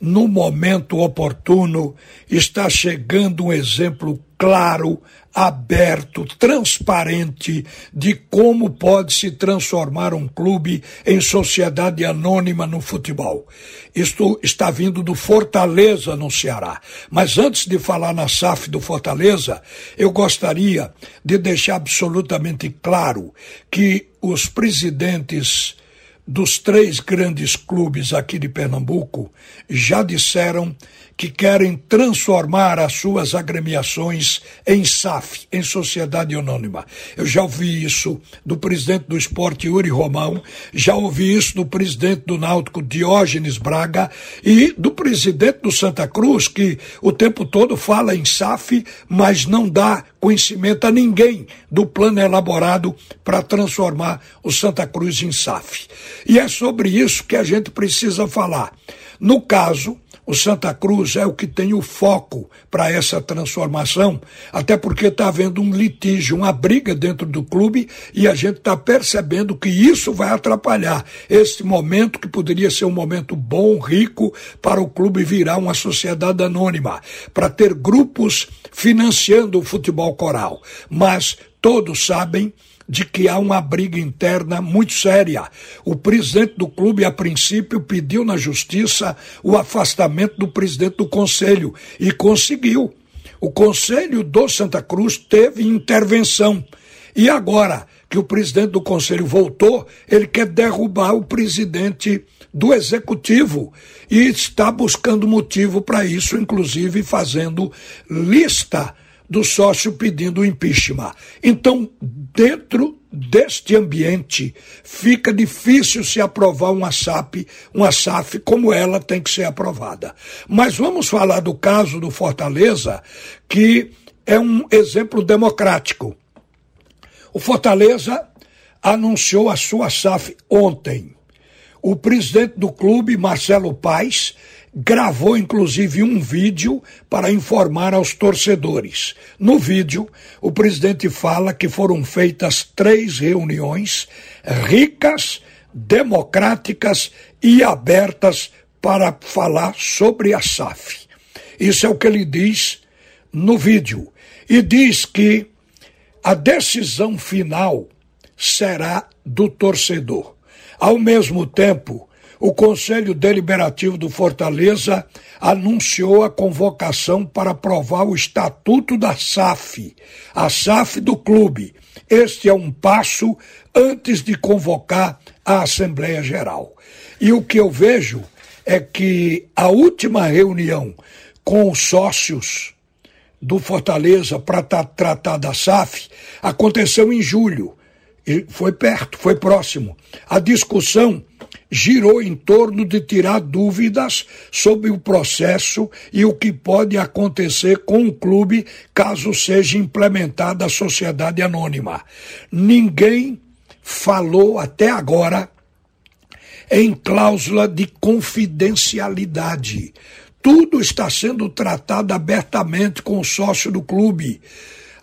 no momento oportuno, está chegando um exemplo claro, aberto, transparente de como pode se transformar um clube em sociedade anônima no futebol. Isto está vindo do Fortaleza, no Ceará. Mas antes de falar na SAF do Fortaleza, eu gostaria de deixar absolutamente claro que os presidentes dos três grandes clubes aqui de Pernambuco já disseram que querem transformar as suas agremiações em SAF, em Sociedade Anônima. Eu já ouvi isso do presidente do esporte, Yuri Romão, já ouvi isso do presidente do Náutico, Diógenes Braga, e do presidente do Santa Cruz, que o tempo todo fala em SAF, mas não dá conhecimento a ninguém do plano elaborado para transformar o Santa Cruz em SAF. E é sobre isso que a gente precisa falar. No caso, o Santa Cruz é o que tem o foco para essa transformação, até porque está havendo um litígio, uma briga dentro do clube e a gente está percebendo que isso vai atrapalhar esse momento que poderia ser um momento bom, rico, para o clube virar uma sociedade anônima, para ter grupos financiando o futebol coral. Mas todos sabem de que há uma briga interna muito séria. O presidente do clube, a princípio, pediu na justiça o afastamento do presidente do conselho e conseguiu. O conselho do Santa Cruz teve intervenção. E agora que o presidente do conselho voltou, ele quer derrubar o presidente do executivo e está buscando motivo para isso, inclusive fazendo lista do sócio pedindo o impeachment. Então, dentro deste ambiente, fica difícil se aprovar uma SAP, uma SAF como ela tem que ser aprovada. Mas vamos falar do caso do Fortaleza, que é um exemplo democrático. O Fortaleza anunciou a sua SAF ontem. O presidente do clube, Marcelo Paes, gravou inclusive um vídeo para informar aos torcedores. No vídeo, o presidente fala que foram feitas três reuniões ricas, democráticas e abertas para falar sobre a SAF. Isso é o que ele diz no vídeo. E diz que a decisão final será do torcedor. Ao mesmo tempo, o Conselho Deliberativo do Fortaleza anunciou a convocação para aprovar o Estatuto da SAF, a SAF do clube. Este é um passo antes de convocar a Assembleia Geral. E o que eu vejo é que a última reunião com os sócios do Fortaleza para tratar da SAF aconteceu em julho. Foi perto, foi próximo. A discussão girou em torno de tirar dúvidas sobre o processo e o que pode acontecer com o clube caso seja implementada a sociedade anônima. Ninguém falou até agora em cláusula de confidencialidade. Tudo está sendo tratado abertamente com o sócio do clube.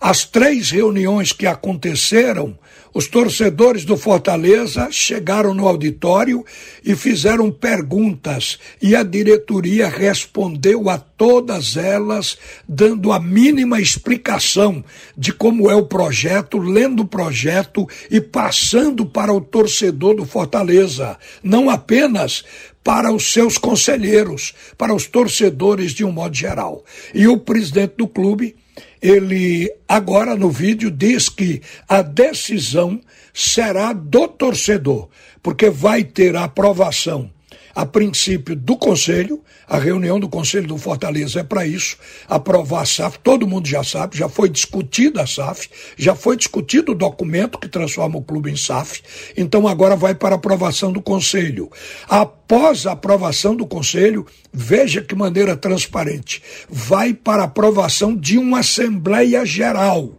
As três reuniões que aconteceram, os torcedores do Fortaleza chegaram no auditório e fizeram perguntas, e a diretoria respondeu a todas elas, dando a mínima explicação de como é o projeto, lendo o projeto e passando para o torcedor do Fortaleza, não apenas para os seus conselheiros, para os torcedores de um modo geral. E o presidente do clube ele agora no vídeo diz que a decisão será do torcedor, porque vai ter a aprovação a princípio do Conselho, a reunião do Conselho do Fortaleza é para isso, aprovar a SAF, todo mundo já sabe, já foi discutida a SAF, já foi discutido o documento que transforma o clube em SAF, então agora vai para aprovação do Conselho. Após a aprovação do Conselho, veja que maneira transparente, vai para aprovação de uma Assembleia Geral,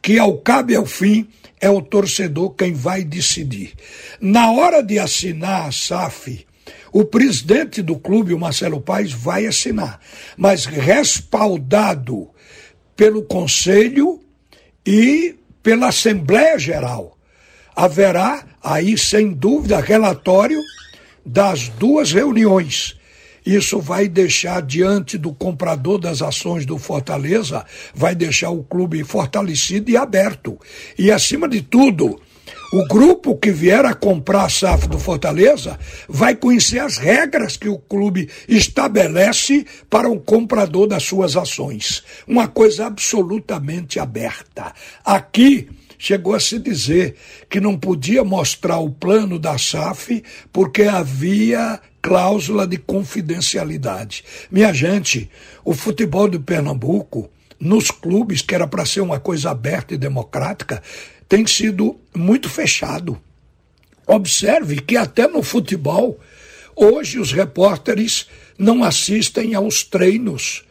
que ao cabo e ao fim é o torcedor quem vai decidir. Na hora de assinar a SAF, O presidente do clube, o Marcelo Paes, vai assinar, mas respaldado pelo Conselho e pela Assembleia Geral. Haverá aí, sem dúvida, relatório das duas reuniões. Isso vai deixar diante do comprador das ações do Fortaleza, vai deixar o clube fortalecido e aberto. E acima de tudo, o grupo que vier a comprar a SAF do Fortaleza vai conhecer as regras que o clube estabelece para o comprador das suas ações. Uma coisa absolutamente aberta. Aqui chegou a se dizer que não podia mostrar o plano da SAF porque havia cláusula de confidencialidade. Minha gente, o futebol de Pernambuco, nos clubes, que era para ser uma coisa aberta e democrática, tem sido muito fechado. Observe que até no futebol, hoje os repórteres não assistem aos treinos.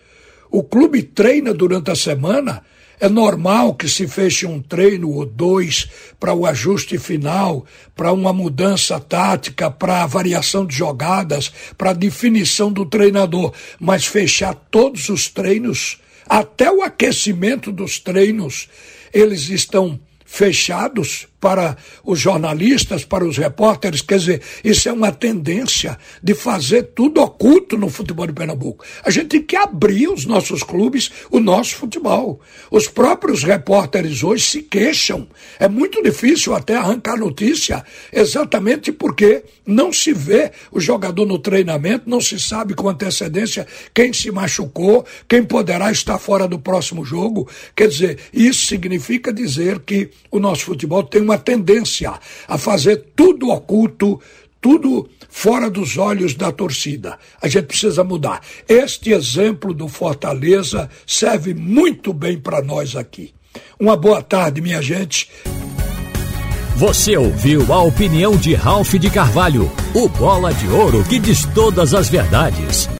O clube treina durante a semana, é normal que se feche um treino ou dois para o ajuste final, para uma mudança tática, para a variação de jogadas, para a definição do treinador, mas fechar todos os treinos, até o aquecimento dos treinos, eles estão fechados para os jornalistas, para os repórteres, quer dizer, isso é uma tendência de fazer tudo oculto no futebol de Pernambuco. A gente tem que abrir os nossos clubes, o nosso futebol. Os próprios repórteres hoje se queixam. É muito difícil até arrancar notícia, exatamente porque não se vê o jogador no treinamento, não se sabe com antecedência quem se machucou, quem poderá estar fora do próximo jogo. Quer dizer, isso significa dizer que o nosso futebol tem uma tendência a fazer tudo oculto, tudo fora dos olhos da torcida. A gente precisa mudar. Este exemplo do Fortaleza serve muito bem para nós aqui. Uma boa tarde, minha gente. Você ouviu a opinião de Ralph de Carvalho, o bola de ouro que diz todas as verdades.